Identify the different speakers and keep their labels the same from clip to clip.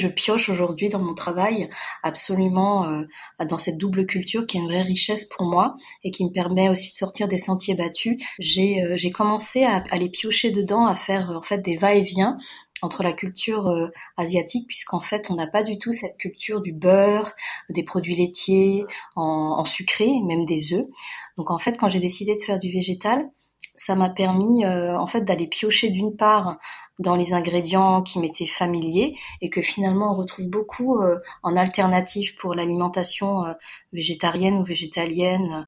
Speaker 1: Je pioche aujourd'hui dans mon travail absolument euh, dans cette double culture qui est une vraie richesse pour moi et qui me permet aussi de sortir des sentiers battus. J'ai euh, commencé à, les piocher dedans, à faire en fait des va-et-vient entre la culture euh, asiatique puisqu'en fait on n'a pas du tout cette culture du beurre, des produits laitiers en, en sucré, même des œufs. Donc en fait quand j'ai décidé de faire du végétal, ça m'a permis en fait d'aller piocher d'une part dans les ingrédients qui m'étaient familiers et que finalement on retrouve beaucoup euh, en alternative pour l'alimentation euh, végétarienne ou végétalienne.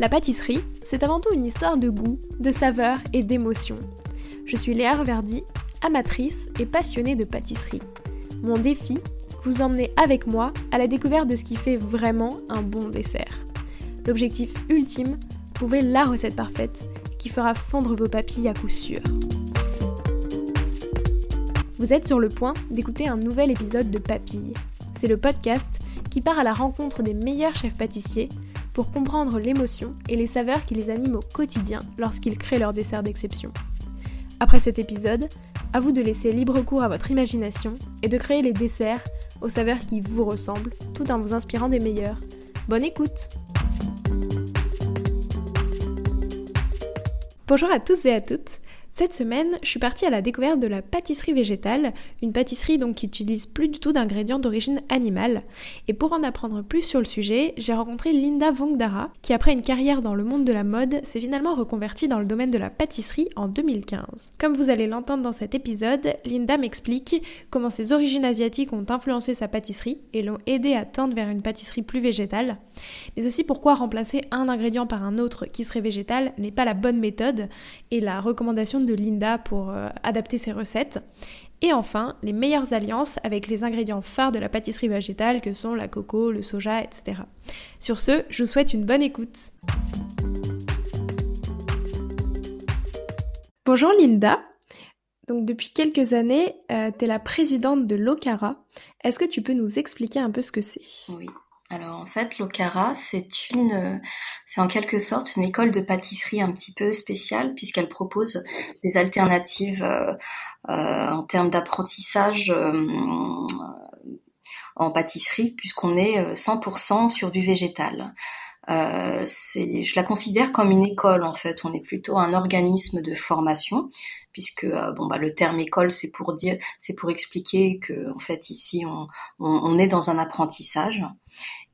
Speaker 2: La pâtisserie, c'est avant tout une histoire de goût, de saveur et d'émotion. Je suis Léa Reverdy, amatrice et passionnée de pâtisserie. Mon défi vous emmener avec moi à la découverte de ce qui fait vraiment un bon dessert. L'objectif ultime, trouver la recette parfaite qui fera fondre vos papilles à coup sûr. Vous êtes sur le point d'écouter un nouvel épisode de Papilles. C'est le podcast qui part à la rencontre des meilleurs chefs pâtissiers pour comprendre l'émotion et les saveurs qui les animent au quotidien lorsqu'ils créent leur dessert d'exception. Après cet épisode, à vous de laisser libre cours à votre imagination et de créer les desserts aux saveurs qui vous ressemblent, tout en vous inspirant des meilleurs. Bonne écoute Bonjour à tous et à toutes cette semaine, je suis partie à la découverte de la pâtisserie végétale, une pâtisserie donc qui utilise plus du tout d'ingrédients d'origine animale. Et pour en apprendre plus sur le sujet, j'ai rencontré Linda Vongdara, qui après une carrière dans le monde de la mode, s'est finalement reconvertie dans le domaine de la pâtisserie en 2015. Comme vous allez l'entendre dans cet épisode, Linda m'explique comment ses origines asiatiques ont influencé sa pâtisserie et l'ont aidé à tendre vers une pâtisserie plus végétale, mais aussi pourquoi remplacer un ingrédient par un autre qui serait végétal n'est pas la bonne méthode et la recommandation de de Linda pour euh, adapter ses recettes. Et enfin, les meilleures alliances avec les ingrédients phares de la pâtisserie végétale que sont la coco, le soja, etc. Sur ce, je vous souhaite une bonne écoute. Bonjour Linda. Donc depuis quelques années, euh, tu es la présidente de l'OCARA. Est-ce que tu peux nous expliquer un peu ce que c'est?
Speaker 1: Oui. Alors en fait, l'Okara, c'est une, c'est en quelque sorte une école de pâtisserie un petit peu spéciale puisqu'elle propose des alternatives euh, euh, en termes d'apprentissage euh, en pâtisserie puisqu'on est 100% sur du végétal. Euh, je la considère comme une école en fait. On est plutôt un organisme de formation, puisque bon bah le terme école c'est pour dire, c'est pour expliquer que en fait ici on, on, on est dans un apprentissage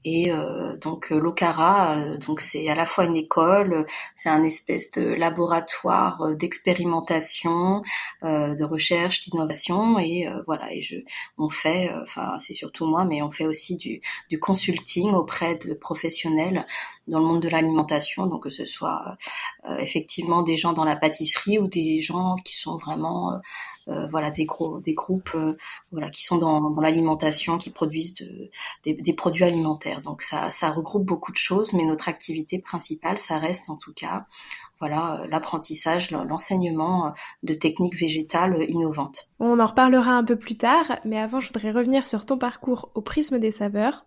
Speaker 1: et euh, donc euh, l'Okara, euh, donc c'est à la fois une école, c'est un espèce de laboratoire d'expérimentation, de recherche, d'innovation, et voilà. Et je, on fait, enfin c'est surtout moi, mais on fait aussi du, du consulting auprès de professionnels dans le monde de l'alimentation, donc que ce soit effectivement des gens dans la pâtisserie ou des gens qui sont vraiment euh, voilà des gros des groupes euh, voilà qui sont dans, dans l'alimentation qui produisent de, des, des, produits alimentaires. Donc ça ça regroupe beaucoup de choses mais notre activité principale ça reste en tout cas voilà euh, l'apprentissage l'enseignement de techniques végétales innovantes.
Speaker 2: On en reparlera un peu plus tard mais avant je voudrais revenir sur ton parcours au prisme des saveurs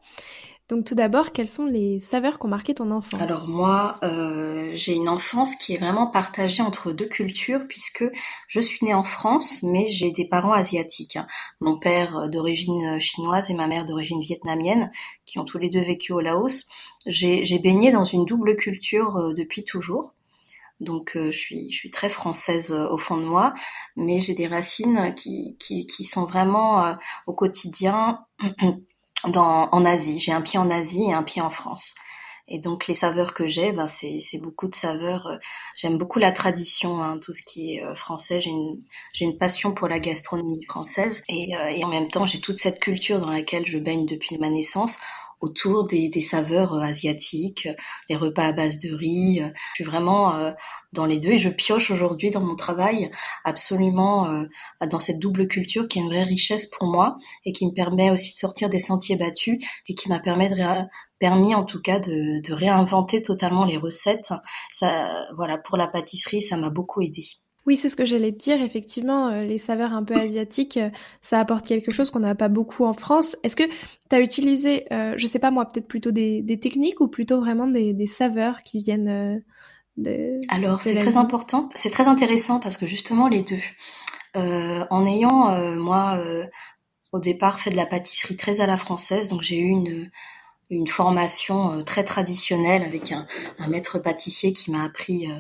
Speaker 2: donc tout d'abord, quelles sont les saveurs qui ont marqué ton enfance?
Speaker 1: Alors moi, euh, j'ai une enfance qui est vraiment partagée entre deux cultures puisque je suis née en France, mais j'ai des parents asiatiques. Hein. Mon père euh, d'origine chinoise et ma mère d'origine vietnamienne, qui ont tous les deux vécu au Laos. J'ai baigné dans une double culture euh, depuis toujours. Donc je suis je suis très française au fond de moi, mais j'ai des racines qui qui, qui sont vraiment au quotidien dans, en Asie. J'ai un pied en Asie et un pied en France. Et donc les saveurs que j'ai, ben c'est, beaucoup de saveurs. Euh, j'aime beaucoup la tradition, hein, tout ce qui est euh, français. J'ai une, une passion pour la gastronomie française et, euh, et en même temps j'ai toute cette culture dans laquelle je baigne depuis ma naissance autour des, des, saveurs euh, asiatiques, les repas à base de riz. Euh, je suis vraiment euh, dans les deux et je pioche aujourd'hui dans mon travail absolument dans cette double culture qui est une vraie richesse pour moi et qui me permet aussi de sortir des sentiers battus et qui m'a permis, permis en tout cas de, de réinventer totalement les recettes. Ça, voilà, pour la pâtisserie, ça m'a beaucoup aidé.
Speaker 2: Oui, c'est ce que j'allais te dire. Effectivement, euh, les saveurs un peu asiatiques, euh, ça apporte quelque chose qu'on n'a pas beaucoup en France. Est-ce que tu as utilisé, euh, je sais pas moi, peut-être plutôt des, techniques ou plutôt vraiment des, saveurs qui viennent de
Speaker 1: Alors c'est très important, c'est très intéressant parce que justement les deux. Euh, en ayant moi au départ fait de la pâtisserie très à la française, donc j'ai eu une une formation euh, très traditionnelle avec un, un maître pâtissier qui m'a appris euh,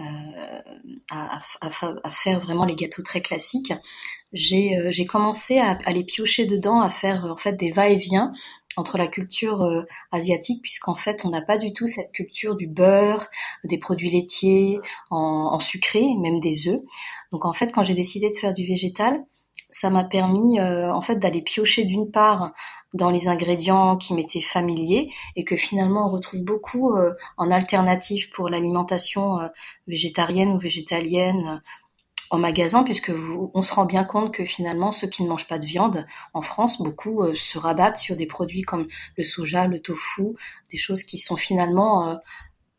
Speaker 1: euh à, à, à, faire vraiment les gâteaux très classiques. J'ai euh, commencé à, à, les piocher dedans, à faire en fait des va-et-vient entre la culture asiatique, puisqu'en fait on n'a pas du tout cette culture du beurre, des produits laitiers, en, en sucré, même des œufs. Donc en fait quand j'ai décidé de faire du végétal, ça m'a permis euh, en fait d'aller piocher d'une part dans les ingrédients qui m'étaient familiers et que finalement on retrouve beaucoup euh, en alternative pour l'alimentation euh, végétarienne ou végétalienne en magasin puisque vous, on se rend bien compte que finalement ceux qui ne mangent pas de viande en France beaucoup se rabattent sur des produits comme le soja, le tofu, des choses qui sont finalement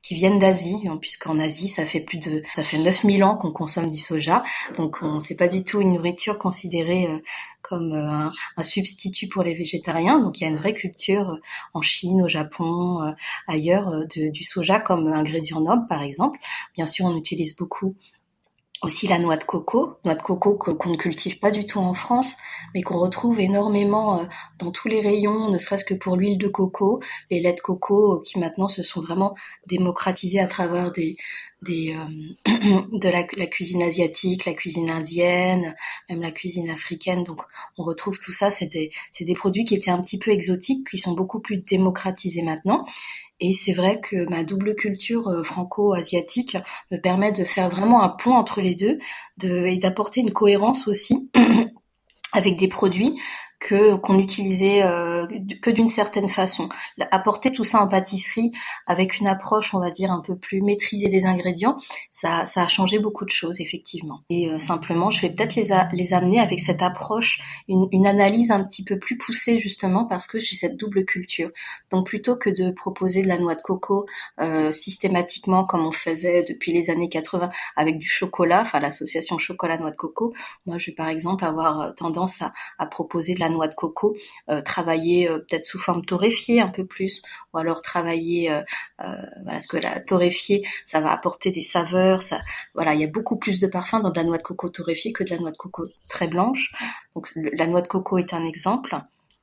Speaker 1: qui viennent d'Asie, puisqu'en Asie, ça fait plus de, ça fait 9000 ans qu'on consomme du soja, donc on c'est pas du tout une nourriture considérée euh, comme euh, un, substitut pour les végétariens. Donc il y a une vraie culture euh, en Chine, au Japon, ailleurs du soja comme ingrédient noble, par exemple. Bien sûr, on utilise beaucoup aussi la noix de coco, noix de coco qu'on ne cultive pas du tout en France, mais qu'on retrouve énormément euh, dans tous les rayons, ne serait-ce que pour l'huile de coco, les laits de coco euh, qui maintenant se sont vraiment démocratisés à travers des, euh, de la, la, cuisine asiatique, la cuisine indienne, même la cuisine africaine. Donc on retrouve tout ça. C'est des c'est des produits qui étaient un petit peu exotiques, qui sont beaucoup plus démocratisés maintenant. Et c'est vrai que ma double culture euh, franco-asiatique me permet de faire vraiment un pont entre les deux de, et d'apporter une cohérence aussi avec des produits que qu'on utilisait euh, que d'une certaine façon. Apporter tout ça en pâtisserie avec une approche, on va dire, un peu plus maîtrisée des ingrédients, ça, ça a changé beaucoup de choses effectivement. Et euh, simplement, je vais peut-être les, les amener avec cette approche, une, une, analyse un petit peu plus poussée justement parce que j'ai cette double culture. Donc plutôt que de proposer de la noix de coco euh, systématiquement comme on faisait depuis les années 80 avec du chocolat, enfin l'association chocolat noix de coco, moi je vais par exemple avoir euh, tendance à, à proposer de la noix de coco, euh, travailler euh, peut-être sous forme torréfiée un peu plus, ou alors travailler, euh, voilà, ce que la torréfiée, ça va apporter des saveurs, ça, voilà, il y a beaucoup plus de parfum dans de la noix de coco torréfiée que de la noix de coco très blanche. Donc la noix de coco est un exemple.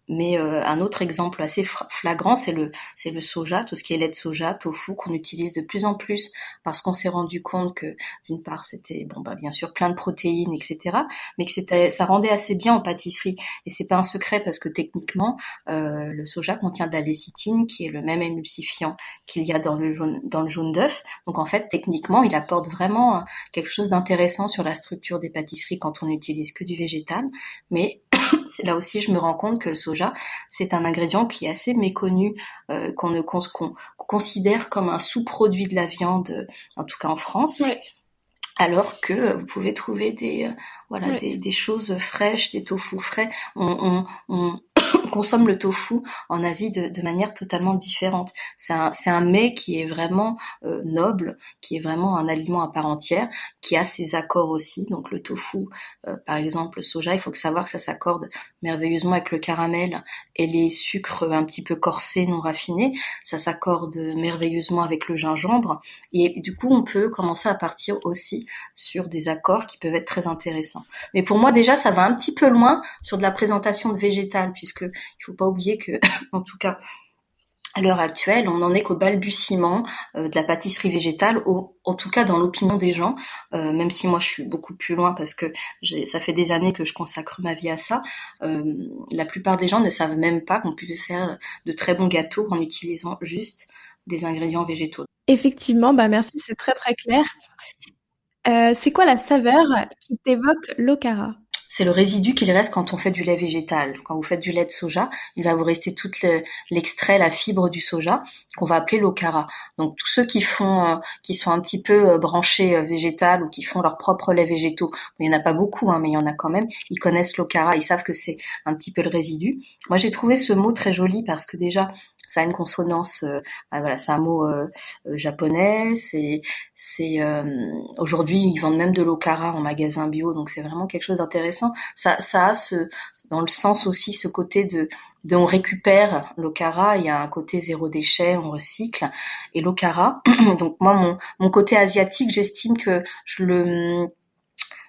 Speaker 1: Mais euh, un autre exemple assez flagrant, c'est le c'est le soja, tout ce qui est lait de soja, tofu qu'on utilise de plus en plus parce qu'on s'est rendu compte que d'une part c'était bon bah bien sûr plein de protéines etc, mais que c'était ça rendait assez bien en pâtisserie et c'est pas un secret parce que techniquement euh, le soja contient de la lécithine qui est le même émulsifiant qu'il y a dans le jaune dans le jaune d'œuf. Donc en fait techniquement il apporte vraiment quelque chose d'intéressant sur la structure des pâtisseries quand on n'utilise que du végétal, mais là aussi je me rends compte que le soja, c'est un ingrédient qui est assez méconnu, euh, qu'on ne considère comme un sous-produit de la viande, euh, en tout cas en France. Alors que vous pouvez trouver des euh, voilà des, des, choses fraîches, des tofu frais. On, on, consomme le tofu en Asie de, de manière totalement différente. C'est un, un, mets qui est vraiment euh, noble, qui est vraiment un aliment à part entière, qui a ses accords aussi. Donc le tofu, euh, par exemple, le soja, il faut savoir que ça s'accorde merveilleusement avec le caramel et les sucres un petit peu corsés, non raffinés. Ça s'accorde merveilleusement avec le gingembre. Et du coup, on peut commencer à partir aussi sur des accords qui peuvent être très intéressants. Mais pour moi, déjà, ça va un petit peu loin sur de la présentation de végétal, puisque il faut pas oublier que, en tout cas, à l'heure actuelle, on n'en est qu'au balbutiement euh, de la pâtisserie végétale, en tout cas dans l'opinion des gens, euh, même si moi je suis beaucoup plus loin parce que ça fait des années que je consacre ma vie à ça. Euh, la plupart des gens ne savent même pas qu'on peut faire de très bons gâteaux en utilisant juste des ingrédients végétaux.
Speaker 2: Effectivement, bah merci, c'est très très clair. c'est quoi la saveur qui t'évoque l'okara
Speaker 1: c'est le résidu qu'il reste quand on fait du lait végétal. Quand vous faites du lait de soja, il va vous rester tout l'extrait, la fibre du soja qu'on va appeler l'okara. Donc tous ceux qui font, euh, qui sont un petit peu euh, branchés euh, végétal ou qui font leur propre lait végétaux, il y en a pas beaucoup, hein, mais il y en a quand même. Ils connaissent l'okara, ils savent que c'est un petit peu le résidu. Moi j'ai trouvé ce mot très joli parce que déjà ça a une consonance. Ah, voilà, c'est un mot japonais. C'est c'est aujourd'hui ils vendent même de l'okara en magasin bio, donc c'est vraiment quelque chose d'intéressant. Ça ça a ce dans le sens aussi ce côté de de on récupère l'okara, il y a un côté zéro déchet, on recycle et l'okara. donc moi mon mon côté asiatique, j'estime que je le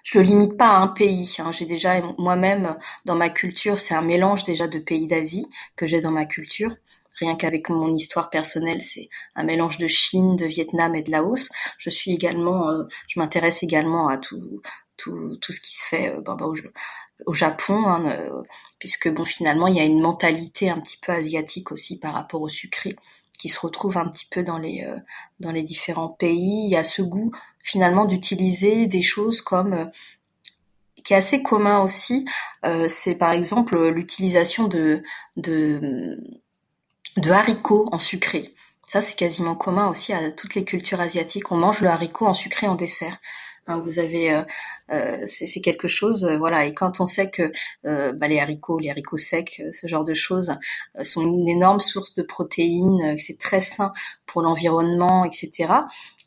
Speaker 1: je le limite pas à un pays. Hein. J'ai déjà moi-même dans ma culture, c'est un mélange déjà de pays d'Asie que j'ai dans ma culture. Rien qu'avec mon histoire personnelle, c'est un mélange de Chine, de Vietnam et de Laos. Je suis également, euh, je m'intéresse également à tout, tout, tout ce qui se fait euh, bah, au, Japon, hein, euh, puisque bon finalement il y a une mentalité un petit peu asiatique aussi par rapport au sucré qui se retrouve un petit peu dans les dans les différents pays. Il y a ce goût finalement d'utiliser des choses comme euh, qui est assez commun aussi, euh, c'est par exemple l'utilisation de, de, de haricots en sucré. Ça, c'est quasiment commun aussi à toutes les cultures asiatiques. On mange le haricot en sucré en dessert. Hein, vous avez, euh, euh c'est quelque chose, voilà. Et quand on sait que bah, les haricots, les haricots secs, ce genre de choses, sont une énorme source de protéines, que c'est très sain pour l'environnement, etc.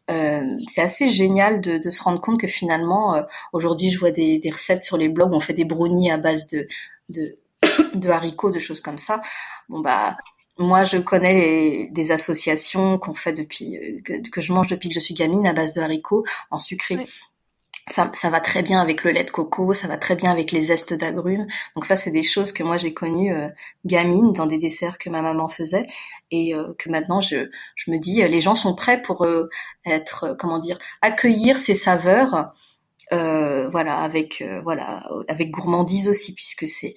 Speaker 1: Euh, c'est assez génial de, se rendre compte que finalement, euh, aujourd'hui, je vois des, des, recettes sur les blogs où on fait des brownies à base de, de, de haricots, de choses comme ça. Bon bah, moi, je connais les, des associations qu'on fait depuis euh, que, que, je mange depuis que je suis gamine à base de haricots en sucré. Ça, ça, va très bien avec le lait de coco, ça va très bien avec les zestes d'agrumes. Donc ça, c'est des choses que moi j'ai connues euh, gamine dans des desserts que ma maman faisait. Et euh, que maintenant je, je me dis, euh, les gens sont prêts pour être, comment dire, accueillir ces saveurs, voilà, avec voilà, avec gourmandise aussi, puisque c'est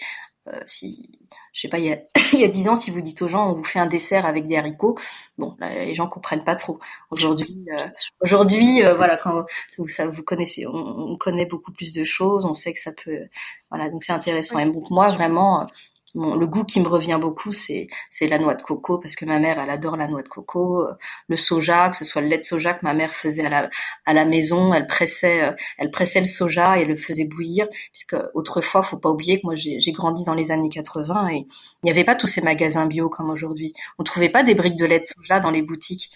Speaker 1: si je sais pas, il y a il y a dix ans, si vous dites aux gens, on vous fait un dessert avec des haricots, bon, les gens comprennent pas trop. Aujourd'hui, euh, aujourd'hui, euh, voilà, quand vous, ça, vous connaissez, on, connaît beaucoup plus de choses, on sait que ça peut, voilà, donc c'est intéressant. Et donc moi, vraiment, le goût qui me revient beaucoup, c'est c'est la noix de coco parce que ma mère, elle adore la noix de coco. Euh, le soja, que ce soit le lait de soja que ma mère faisait à la à la maison, elle pressait euh, elle pressait le soja et le faisait bouillir. Puisque autrefois, faut pas oublier que moi j'ai grandi dans les années 80 et il n'y avait pas tous ces magasins bio comme aujourd'hui. On trouvait pas des briques de lait de soja dans les boutiques.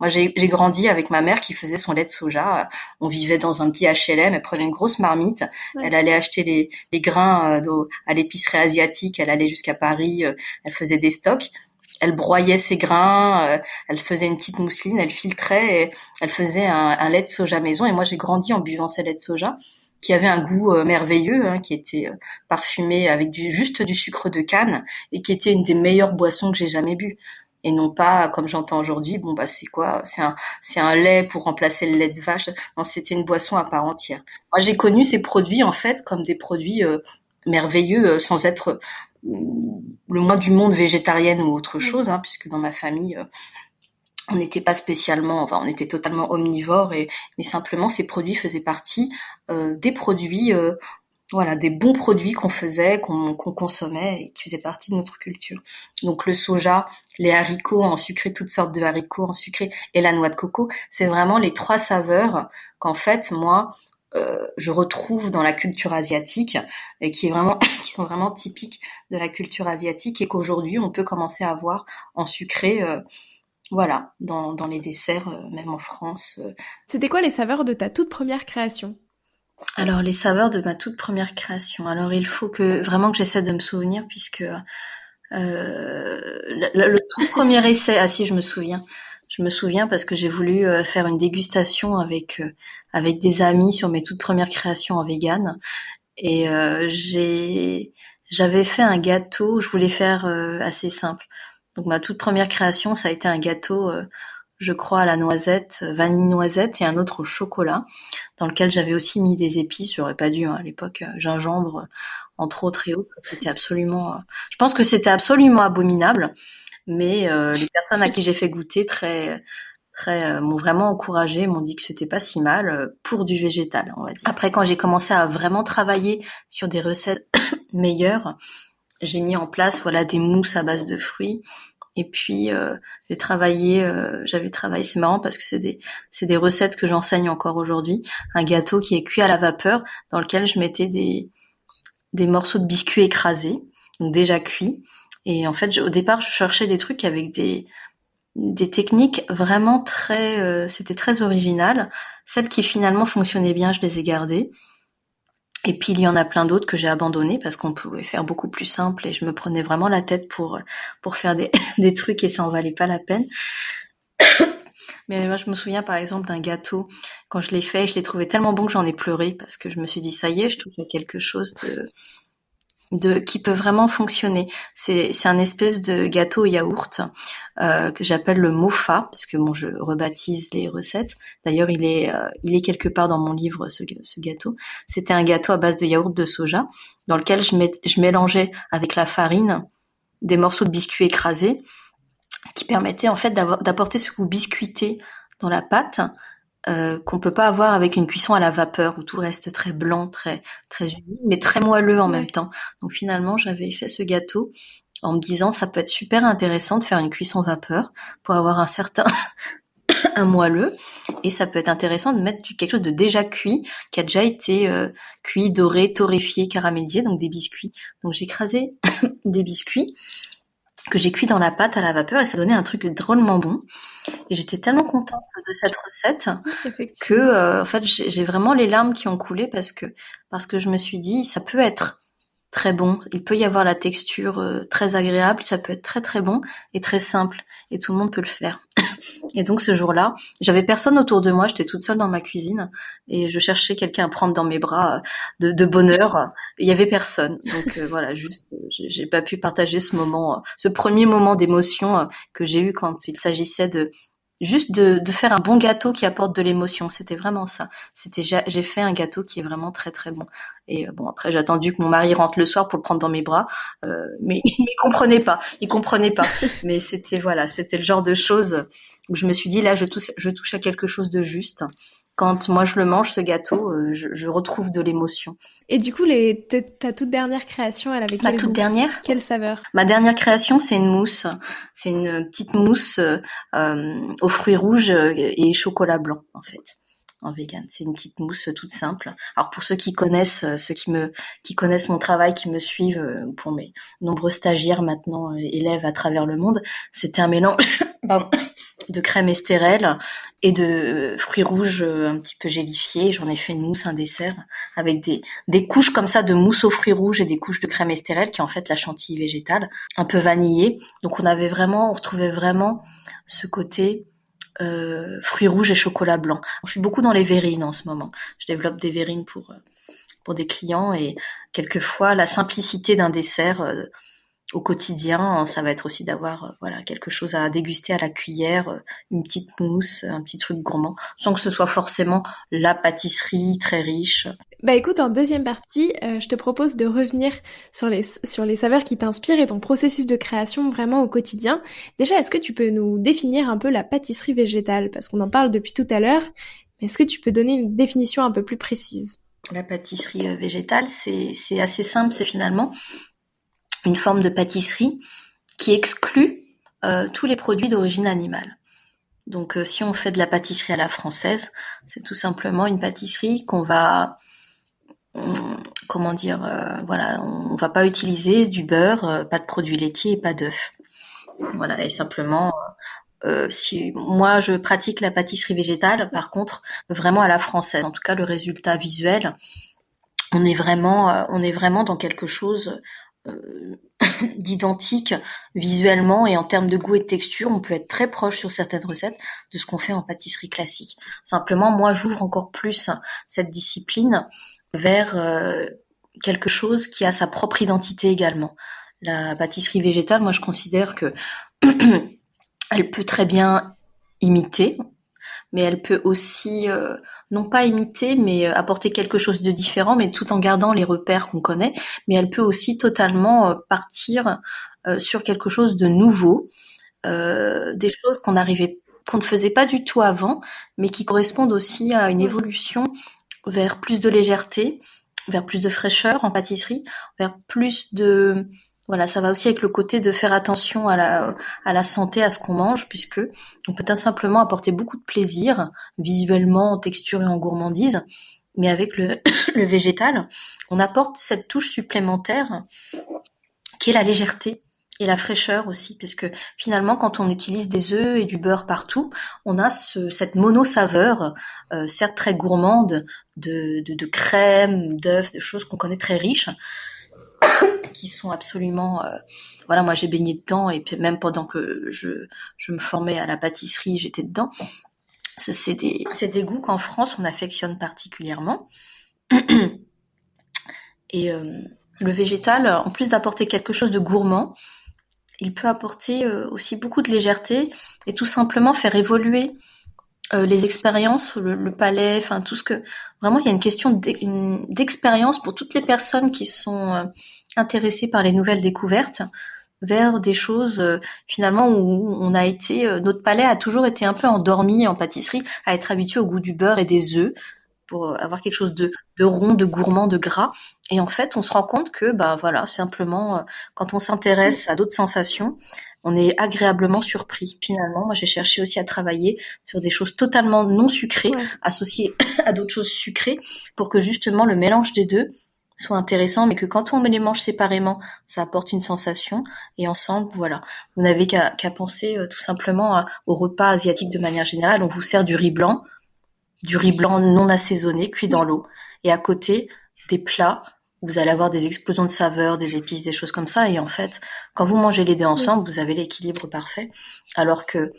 Speaker 1: Moi, j'ai grandi avec ma mère qui faisait son lait de soja. On vivait dans un petit HLM. Elle prenait une grosse marmite. Elle allait acheter les, les grains euh, à l'épicerie asiatique. Elle allait jusqu'à Paris. Euh, elle faisait des stocks. Elle broyait ses grains. Euh, elle faisait une petite mousseline. Elle filtrait. Et elle faisait un, un lait de soja maison. Et moi, j'ai grandi en buvant ces laits de soja qui avait un goût merveilleux, hein, qui était parfumé avec du, juste du sucre de canne et qui était une des meilleures boissons que j'ai jamais bu et non pas comme j'entends aujourd'hui bon bah c'est quoi c'est un c'est un lait pour remplacer le lait de vache. Non c'était une boisson à part entière. Moi j'ai connu ces produits en fait comme des produits euh, merveilleux euh, sans être euh, le moins du monde végétarienne ou autre chose hein, puisque dans ma famille on n'était pas spécialement, enfin, on était totalement omnivore et mais simplement ces produits faisaient partie des produits voilà, des bons produits qu'on faisait, qu'on consommait et qui faisaient partie de notre culture. Donc le soja, les haricots en sucré, toutes sortes de haricots en sucré et la noix de coco, c'est vraiment les trois saveurs qu'en fait moi euh, je retrouve dans la culture asiatique et qui est vraiment qui sont vraiment typiques de la culture asiatique et qu'aujourd'hui on peut commencer à voir en sucré euh, voilà dans, dans les desserts euh, même en France.
Speaker 2: C'était quoi les saveurs de ta toute première création?
Speaker 1: Alors les saveurs de ma toute première création. Alors il faut que vraiment que j'essaie de me souvenir puisque euh, le, tout premier essai, ah si je me souviens, je me souviens parce que j'ai voulu euh, faire une dégustation avec euh, avec des amis sur mes toutes premières créations en vegan et j'ai j'avais fait un gâteau, je voulais faire assez simple. Donc ma toute première création, ça a été un gâteau je crois, à la noisette, euh, vanille noisette et un autre au chocolat, dans lequel j'avais aussi mis des épices. J'aurais pas dû hein, à l'époque, euh, gingembre, euh, entre autres et autres. C'était absolument. je pense que c'était absolument abominable, mais les personnes à qui j'ai fait goûter très très m'ont vraiment encouragé, m'ont dit que c'était pas si mal pour du végétal, on va dire. Après, quand j'ai commencé à vraiment travailler sur des recettes meilleures, j'ai mis en place voilà des mousses à base de fruits et puis euh, j'ai travaillé, euh, j'avais travaillé, c'est marrant parce que c'est des c'est des recettes que j'enseigne encore aujourd'hui. Un gâteau qui est cuit à la vapeur, dans lequel je mettais des des morceaux de biscuits écrasés, donc déjà cuits, Et en fait, au départ, je cherchais des trucs avec des des techniques vraiment très, euh, c'était très original. Celles qui finalement fonctionnaient bien, je les ai gardées. Et puis il y en a plein d'autres que j'ai abandonnées parce qu'on pouvait faire beaucoup plus simple et je me prenais vraiment la tête pour pour faire des, des trucs et ça en valait pas la peine. Mais moi je me souviens par exemple d'un gâteau quand je l'ai fait, je l'ai trouvé tellement bon que j'en ai pleuré parce que je me suis dit ça y est, je à quelque chose de de qui peut vraiment fonctionner. C'est c'est un espèce de gâteau yaourt euh, que j'appelle le mofa parce que bon je rebaptise les recettes. D'ailleurs il est euh, il est quelque part dans mon livre ce, ce gâteau. C'était un gâteau à base de yaourt de soja dans lequel je, met, je mélangeais avec la farine des morceaux de biscuits écrasés, ce qui permettait en fait d'apporter ce goût biscuité dans la pâte euh, qu'on peut pas avoir avec une cuisson à la vapeur où tout reste très blanc, très très humide, mais très moelleux en même temps. Donc finalement, j'avais fait ce gâteau en me disant ça peut être super intéressant de faire une cuisson vapeur pour avoir un certain un moelleux et ça peut être intéressant de mettre quelque chose de déjà cuit qui a déjà été euh, cuit, doré, torréfié, caramélisé donc des biscuits. Donc j'ai écrasé des biscuits que j'ai cuit dans la pâte à la vapeur et ça donnait un truc drôlement bon. Et j'étais tellement contente de cette recette que euh, en fait j'ai vraiment les larmes qui ont coulé parce que parce que je me suis dit ça peut être très bon, il peut y avoir la texture euh, très agréable, ça peut être très très bon et très simple et tout le monde peut le faire. et donc ce jour-là, j'avais personne autour de moi, j'étais toute seule dans ma cuisine et je cherchais quelqu'un à prendre dans mes bras euh, de, de bonheur. Il y avait personne, donc euh, voilà, juste j'ai pas pu partager ce moment, ce premier moment d'émotion que j'ai eu quand il s'agissait de juste de, de, faire un bon gâteau qui apporte de l'émotion. C'était vraiment ça. C'était j'ai fait un gâteau qui est vraiment très très bon. Et euh, bon après j'ai attendu que mon mari rentre le soir pour le prendre dans mes bras, euh, mais il comprenait pas. Il comprenait pas. mais c'était voilà, c'était le genre de choses où je me suis dit là je touche je touche à quelque chose de juste quand moi je le mange, ce gâteau, euh, je, retrouve de l'émotion.
Speaker 2: Et du coup, les, ta toute dernière création, elle avait quel
Speaker 1: Ma toute dernière?
Speaker 2: Quelle saveur?
Speaker 1: Ma dernière création, c'est une mousse. C'est une petite mousse euh, aux fruits rouges et chocolat blanc, en fait en vegan. C'est une petite mousse toute simple. Alors pour ceux qui connaissent, ceux qui me qui connaissent mon travail, qui me suivent, pour mes nombreux stagiaires maintenant élèves à travers le monde, c'était un mélange de crème estérelle et de fruits rouges euh, un petit peu gélifiés. J'en ai fait une mousse, un dessert, avec des, des couches comme ça de mousse aux fruits rouges et des couches de crème estérelle, qui est en fait la chantilly végétale, un peu vanillée. Donc on avait vraiment, on retrouvait vraiment ce côté euh, fruits rouges et chocolat blanc. Je suis beaucoup dans les verrines en ce moment. Je développe des verrines pour euh, pour des clients et quelquefois la simplicité d'un dessert au quotidien, ça va être aussi d'avoir euh, voilà quelque chose à déguster à la cuillère, euh, une petite mousse, un petit truc gourmand, sans que ce soit forcément la pâtisserie très riche.
Speaker 2: Bah écoute, en deuxième partie, euh, je te propose de revenir sur les sur les saveurs qui t'inspirent et ton processus de création vraiment au quotidien. Déjà, est-ce que tu peux nous définir un peu la pâtisserie végétale? Parce qu'on en parle depuis tout à l'heure, mais est-ce que tu peux donner une définition un peu plus précise?
Speaker 1: La pâtisserie végétale, c'est assez simple, c'est finalement une forme de pâtisserie qui exclut euh, tous les produits d'origine animale. Donc euh, si on fait de la pâtisserie à la française, c'est tout simplement une pâtisserie qu'on va comment dire euh, voilà, on va pas utiliser du beurre, pas de produits laitiers et pas d'œufs. Voilà, et simplement si moi je pratique la pâtisserie végétale, par contre vraiment à la française. En tout cas, le résultat visuel, on est vraiment, on est vraiment dans quelque chose d'identique visuellement et en termes de goût et de texture, on peut être très proche sur certaines recettes de ce qu'on fait en pâtisserie classique. Simplement, moi, j'ouvre encore plus cette discipline vers euh, quelque chose qui a sa propre identité également. La pâtisserie végétale, moi, je considère que elle peut très bien imiter, mais elle peut aussi euh, non pas imiter, mais euh, apporter quelque chose de différent, mais tout en gardant les repères qu'on connaît. Mais elle peut aussi totalement euh, partir euh, sur quelque chose de nouveau, des choses qu'on arrivait, qu'on ne faisait pas du tout avant, mais qui correspondent aussi à une évolution vers plus de légèreté, vers plus de fraîcheur en pâtisserie, vers plus de voilà, ça va aussi avec le côté de faire attention à la, santé, à ce qu'on mange, puisque on peut tout simplement apporter beaucoup de plaisir, visuellement, en texture et en gourmandise, mais avec le, végétal, on apporte cette touche supplémentaire qui est la légèreté, et la fraîcheur aussi, puisque finalement, quand on utilise des œufs et du beurre partout, on a ce, cette mono-saveur, euh, certes très gourmande, de, de, de crème, d'œufs, de choses qu'on connaît très riches, qui sont absolument... Euh, voilà, moi j'ai baigné dedans, et puis même pendant que je, je me formais à la pâtisserie, j'étais dedans. C'est des, des goûts qu'en France, on affectionne particulièrement. et... Euh, le végétal, en plus d'apporter quelque chose de gourmand, il peut apporter euh, aussi beaucoup de légèreté et tout simplement faire évoluer euh, les expériences, le, palais, enfin tout ce que vraiment il y a une question d'expérience pour toutes les personnes qui sont euh, intéressées par les nouvelles découvertes vers des choses finalement où on a été notre palais a toujours été un peu endormi en pâtisserie à être habitué au goût du beurre et des œufs pour avoir quelque chose de, de, rond, de gourmand, de gras. Et en fait, on se rend compte que, bah voilà, simplement, euh, quand on s'intéresse à d'autres sensations, on est agréablement surpris. Finalement, moi, j'ai cherché aussi à travailler sur des choses totalement non sucrées, associées à d'autres choses sucrées, pour que justement le mélange des deux soit intéressant, mais que quand on les mange séparément, ça apporte une sensation, et ensemble, voilà. Vous n'avez qu'à penser euh, tout simplement au repas asiatique de manière générale. On vous sert du riz blanc, du riz blanc non assaisonné cuit dans l'eau. Et à côté des plats où vous allez avoir des explosions de saveurs, des épices, des choses comme ça. Et en fait, quand vous mangez les deux ensemble, vous avez l'équilibre parfait. Alors que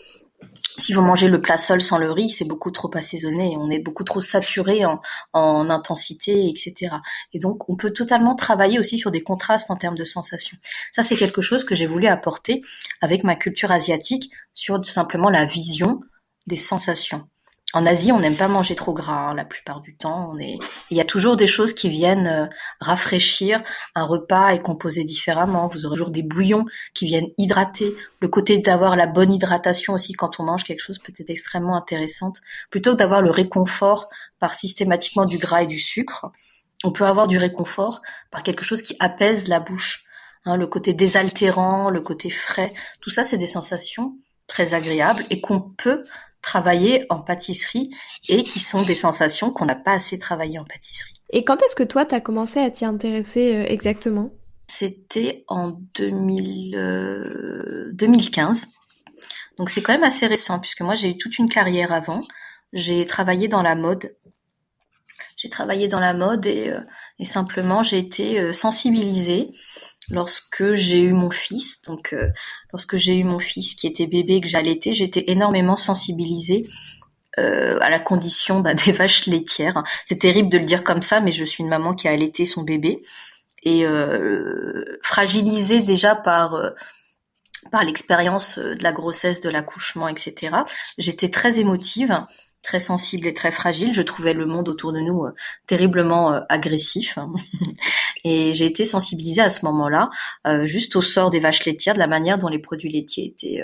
Speaker 1: si vous mangez le plat seul sans le riz, c'est beaucoup trop assaisonné, on est beaucoup trop saturé en, en, intensité, etc. Et donc, on peut totalement travailler aussi sur des contrastes en termes de sensations. Ça, c'est quelque chose que j'ai voulu apporter avec ma culture asiatique sur tout simplement la vision des sensations en Asie, on n'aime pas manger trop gras hein, la plupart du temps. On est, il y a toujours des choses qui viennent euh, rafraîchir. Un repas est composé différemment. Vous aurez toujours des bouillons qui viennent hydrater. Le côté d'avoir la bonne hydratation aussi quand on mange quelque chose peut être extrêmement intéressante. Plutôt que d'avoir le réconfort par systématiquement du gras et du sucre, on peut avoir du réconfort par quelque chose qui apaise la bouche. Hein, le côté désaltérant, le côté frais, tout ça, c'est des sensations très agréables et qu'on peut travailler en pâtisserie et qui sont des sensations qu'on n'a pas assez travaillé en pâtisserie.
Speaker 2: Et quand est-ce que toi, tu as commencé à t'y intéresser euh, exactement?
Speaker 1: C'était en 2000, 2015. Euh, Donc c'est quand même assez récent puisque moi j'ai eu toute une carrière avant. J'ai travaillé dans la mode. J'ai travaillé dans la mode et, euh, et simplement j'ai été sensibilisée lorsque j'ai eu mon fils, donc euh, lorsque j'ai eu mon fils qui était bébé que j'allaitais, j'étais énormément sensibilisée euh, à la condition bah, des vaches laitières. C'est terrible de le dire comme ça, mais je suis une maman qui a allaité son bébé et euh, fragilisée déjà par euh, par l'expérience de la grossesse, de l'accouchement, etc. J'étais très émotive très sensible et très fragile. Je trouvais le monde autour de nous euh, terriblement euh, agressif. et j'ai été sensibilisée à ce moment-là, euh, juste au sort des vaches laitières, de la manière dont les produits laitiers étaient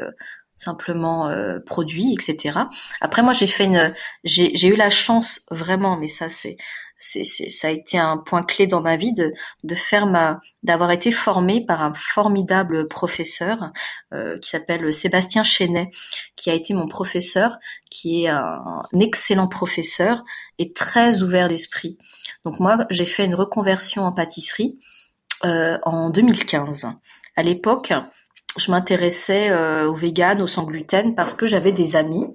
Speaker 1: simplement produits, etc. Après, moi, j'ai fait une, j'ai eu la chance vraiment, mais ça, c'est c'est, ça a été un point clé dans ma vie de, de faire ma, d'avoir été formée par un formidable professeur euh, qui s'appelle Sébastien Chenet, qui a été mon professeur, qui est un, excellent professeur et très ouvert d'esprit. Donc moi, j'ai fait une reconversion en pâtisserie euh, en 2015. À l'époque, je m'intéressais euh, au vegan, au sans gluten, parce que j'avais des amis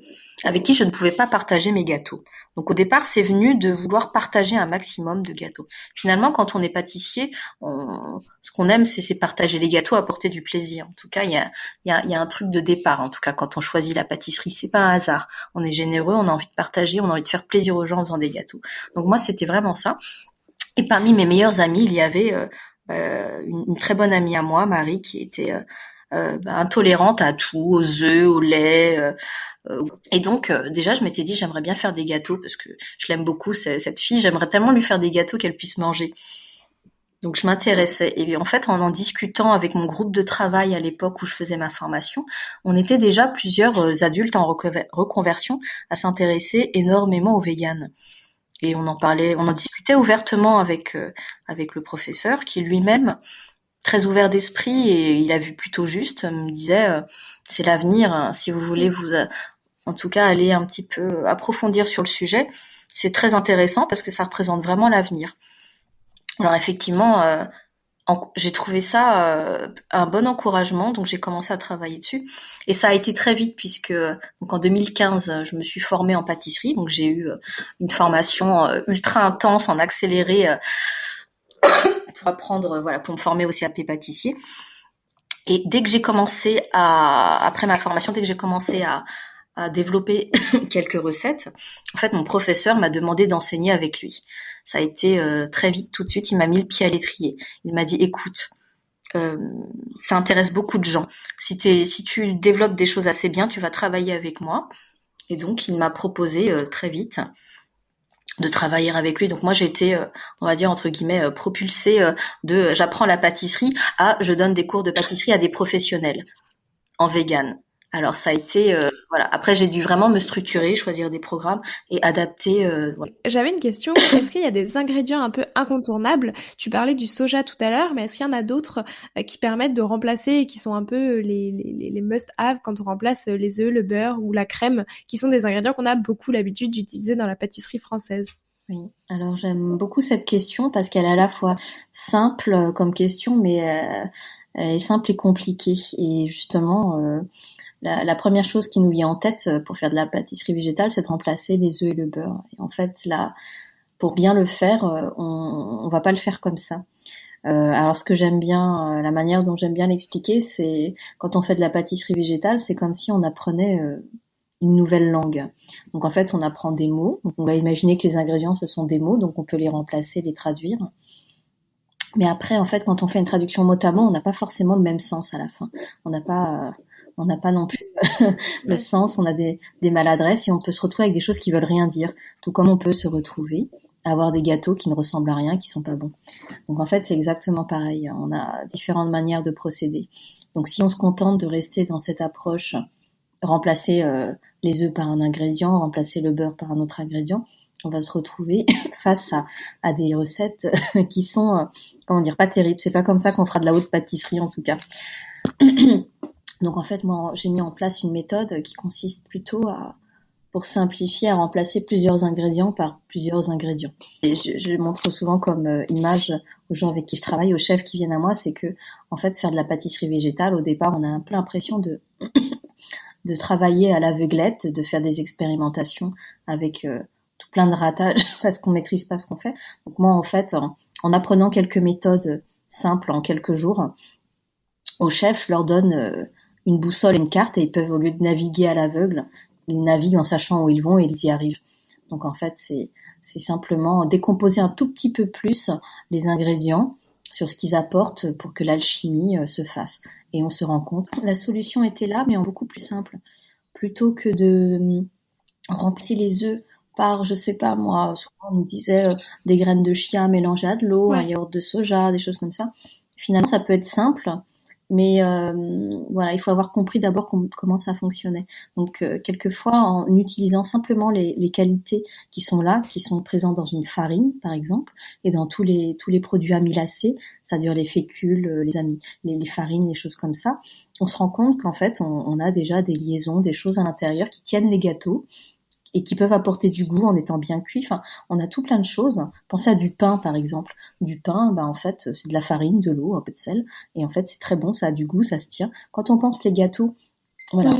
Speaker 1: avec qui je ne pouvais pas partager mes gâteaux. Donc au départ, c'est venu de vouloir partager un maximum de gâteaux. Finalement, quand on est pâtissier, ce qu'on aime, c'est partager les gâteaux, apporter du plaisir. En tout cas, il y a, y, a, y a, un truc de départ. En tout cas, quand on choisit la pâtisserie, c'est pas un hasard. On est généreux, on a envie de partager, on a envie de faire plaisir aux gens en faisant des gâteaux. Donc moi, c'était vraiment ça. Et parmi mes meilleurs amis, il y avait euh, euh une, très bonne amie à moi, Marie, qui était euh, euh bah, intolérante à tout, aux œufs, au lait. Euh, euh, et donc euh, déjà je m'étais dit j'aimerais bien faire des gâteaux parce que je l'aime beaucoup cette fille, j'aimerais tellement lui faire des gâteaux qu'elle puisse manger. Donc je m'intéressais et en fait en en discutant avec mon groupe de travail à l'époque où je faisais ma formation, on était déjà plusieurs euh, adultes en reconversion à s'intéresser énormément au vegan. Et on en parlait, on en discutait ouvertement avec avec le professeur qui lui-même très ouvert d'esprit et il a vu plutôt juste me disait c'est l'avenir hein. si vous voulez vous en tout cas aller un petit peu approfondir sur le sujet, c'est très intéressant parce que ça représente vraiment l'avenir. Alors effectivement, euh, j'ai trouvé ça euh, un bon encouragement, donc j'ai commencé à travailler dessus. Et ça a été très vite puisque donc en 2015, je me suis formée en pâtisserie, donc j'ai eu euh, une formation euh, ultra intense en accéléré pour apprendre, voilà, pour me former aussi à pâtissier. Et dès que j'ai commencé à, après ma formation, dès que j'ai commencé à, développer quelques recettes, en fait, mon professeur m'a demandé d'enseigner avec lui ça a été euh, très vite, tout de suite, il m'a mis le pied à l'étrier. Il m'a dit, écoute, euh, ça intéresse beaucoup de gens. Si, tu développes des choses assez bien, tu vas travailler avec moi. Et donc, il m'a proposé euh, très vite de travailler avec lui. Donc moi, j'ai été, on va dire entre guillemets, propulsée de j'apprends la pâtisserie à je donne des cours de pâtisserie à des professionnels en vegan. Alors ça a été euh, voilà. Après j'ai dû vraiment me structurer, choisir des programmes et adapter. Euh,
Speaker 2: J'avais une question. Est-ce qu'il y a des ingrédients un peu incontournables? Tu parlais du soja tout à l'heure, mais est-ce qu'il y en a d'autres euh, qui permettent de remplacer et qui sont un peu les, les, les must-have quand on remplace les œufs, le beurre ou la crème, qui sont des ingrédients qu'on a beaucoup l'habitude d'utiliser dans la pâtisserie française?
Speaker 1: Oui, alors j'aime beaucoup cette question parce qu'elle est à la fois simple comme question, mais elle est simple et compliquée. Et justement, la, première chose qui nous vient en tête euh, pour faire de la pâtisserie végétale, c'est de remplacer les œufs et le beurre. Et en fait, là, pour bien le faire, euh, on, on va pas le faire comme ça. Euh, alors, ce que j'aime bien, la manière dont j'aime bien l'expliquer, c'est quand on fait de la pâtisserie végétale, c'est comme si on apprenait une nouvelle langue. Donc, en fait, on apprend des mots. On va imaginer que les ingrédients ce sont des mots, donc on peut les remplacer, les traduire. Mais après, en fait, quand on fait une traduction mot à mot, on n'a pas forcément le même sens à la fin. On n'a pas on n'a pas non plus le sens, on a des, maladresses et on peut se retrouver avec des choses qui veulent rien dire, tout comme on peut se retrouver avoir des gâteaux qui ne ressemblent à rien, qui sont pas bons. Donc en fait, c'est exactement pareil. On a différentes manières de procéder. Donc si on se contente de rester dans cette approche, remplacer euh, les œufs par un ingrédient, remplacer le beurre par un autre ingrédient, on va se retrouver face à, à des recettes qui sont, euh, comment dire, pas terribles. C'est pas comme ça qu'on fera de la haute pâtisserie en tout cas. Donc en fait, moi, j'ai mis en place une méthode qui consiste plutôt à, pour simplifier, à remplacer plusieurs ingrédients par plusieurs ingrédients. Je, montre souvent comme euh, image aux gens avec qui je travaille, aux chefs qui viennent à moi, c'est que en fait, faire de la pâtisserie végétale, au départ, on a un peu l'impression de de travailler à l'aveuglette, de faire des expérimentations avec euh, tout plein de ratages parce qu'on maîtrise pas ce qu'on fait. Donc moi, en fait, en, apprenant quelques méthodes simples en quelques jours, aux chefs, je leur donne euh, une boussole et une carte et ils peuvent au lieu de naviguer à l'aveugle, ils naviguent en sachant où ils vont et ils y arrivent. Donc en fait, c'est c'est simplement décomposer un tout petit peu plus les ingrédients sur ce qu'ils apportent pour que l'alchimie euh, se fasse. Et on se rend compte, la solution était là, mais en beaucoup plus simple. Plutôt que de hum, remplir les œufs par, je sais pas moi, souvent on nous disait euh, des graines de chia mélangées à de l'eau, un yaourt de soja, des choses comme ça. Finalement, ça peut être simple, mais euh, voilà, il faut avoir compris d'abord comment ça fonctionnait. Donc euh, quelquefois, en utilisant simplement les, qualités qui sont là, qui sont présentes dans une farine, par exemple, et dans tous les tous les produits amylacés, c'est-à-dire les fécules, euh, les, amis, les, farines, les choses comme ça, on se rend compte qu'en fait, on a déjà des liaisons, des choses à l'intérieur qui tiennent les gâteaux et qui peuvent apporter du goût en étant bien cuits. Enfin, on a tout plein de choses. Pensez à du pain, par exemple. Du pain, bah, en fait, c'est de la farine, de l'eau, un peu de sel. Et en fait, c'est très bon, ça a du goût, ça se tient. Quand on pense les gâteaux, voilà,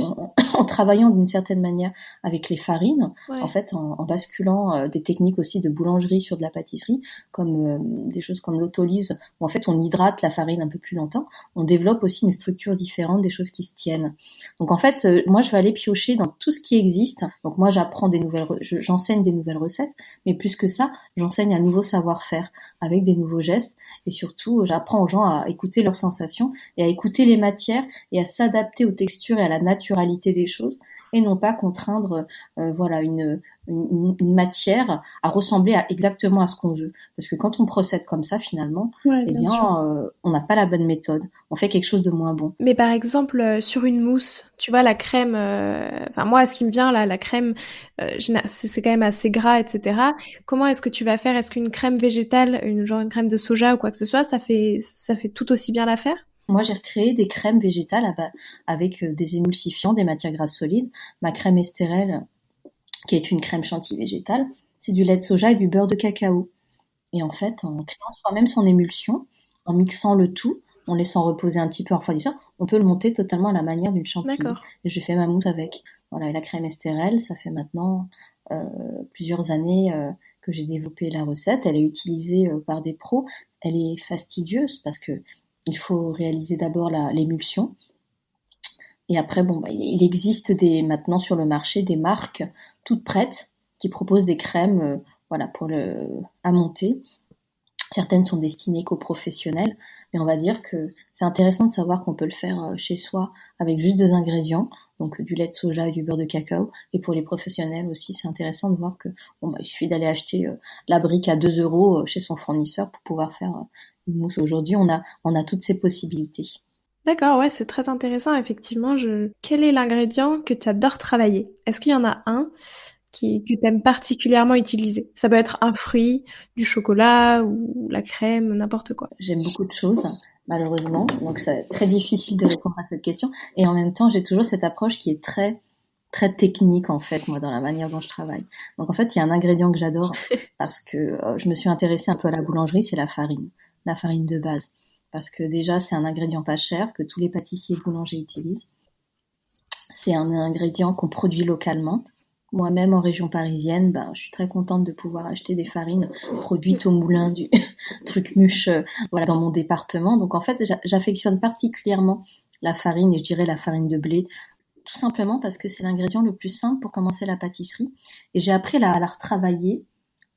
Speaker 1: en, travaillant d'une certaine manière avec les farines, en fait, en, basculant euh, des techniques aussi de boulangerie sur de la pâtisserie, comme euh, des choses comme l'autolyse, où en fait on hydrate la farine un peu plus longtemps, on développe aussi une structure différente des choses qui se tiennent. Donc en fait, euh, moi je vais aller piocher dans tout ce qui existe. Donc moi j'apprends des nouvelles, j'enseigne des nouvelles recettes, mais plus que ça, j'enseigne un nouveau savoir-faire avec des nouveaux gestes et surtout j'apprends aux gens à écouter leurs sensations et à écouter les matières et à s'adapter aux textures et à la naturalité des choses et non pas contraindre euh, voilà une, une, matière à ressembler à, exactement à ce qu'on veut. Parce que quand on procède comme ça finalement eh bien, euh, on n'a pas la bonne méthode. On fait quelque chose de moins bon.
Speaker 2: Mais par exemple euh, sur une mousse tu vois la crème enfin moi ce qui me vient là la crème c'est quand même assez gras etc comment est-ce que tu vas faire? Est-ce qu'une crème végétale une genre une crème de soja ou quoi que ce soit ça fait ça fait tout aussi bien l'affaire
Speaker 1: moi, j'ai recréé des crèmes végétales avec euh, des émulsifiants, des matières grasses solides. Ma crème Estérel, qui est une crème chantilly végétale, c'est du lait de soja et du beurre de cacao. Et en fait, en créant soi-même son émulsion, en mixant le tout, en laissant reposer un petit peu en refroidissant, on peut le monter totalement à la manière d'une chantilly. Et je fais ma mousse avec. Voilà, et la crème Estérel, ça fait maintenant euh, plusieurs années euh, que j'ai développé la recette. Elle est utilisée euh, par des pros. Elle est fastidieuse parce que il faut réaliser d'abord l'émulsion. Et après, bon, bah, il existe maintenant sur le marché des marques toutes prêtes qui proposent des crèmes, voilà, pour le, à monter. Certaines sont destinées qu'aux professionnels, mais on va dire que c'est intéressant de savoir qu'on peut le faire chez soi avec juste deux ingrédients donc du lait de soja et du beurre de cacao. Et pour les professionnels aussi, c'est intéressant de voir que bon, bah, suffit d'aller acheter euh, la brique à 2 euros euh, chez son fournisseur pour pouvoir faire euh. Aujourd'hui, on a, on a toutes ces possibilités.
Speaker 2: D'accord, ouais, c'est très intéressant, effectivement. Je... Quel est l'ingrédient que tu adores travailler? Est-ce qu'il y en a un qui, que tu aimes particulièrement utiliser? Ça peut être un fruit, du chocolat ou la crème, n'importe quoi.
Speaker 1: J'aime beaucoup de choses malheureusement. Donc c'est très difficile de répondre à cette question. Et en même temps, j'ai toujours cette approche qui est très très technique en fait moi dans la manière dont je travaille. Donc en fait, il y a un ingrédient que j'adore parce que euh, je me suis intéressée un peu à la boulangerie, c'est la farine, la farine de base parce que déjà c'est un ingrédient pas cher que tous les pâtissiers et boulangers utilisent. C'est un ingrédient qu'on produit localement moi-même en région parisienne, ben, je suis très contente de pouvoir acheter des farines produites au moulin du truc muche euh, voilà, dans mon département. Donc en fait, j'affectionne particulièrement la farine et je dirais la farine de blé, tout simplement parce que c'est l'ingrédient le plus simple pour commencer la pâtisserie. Et j'ai appris à la, retravailler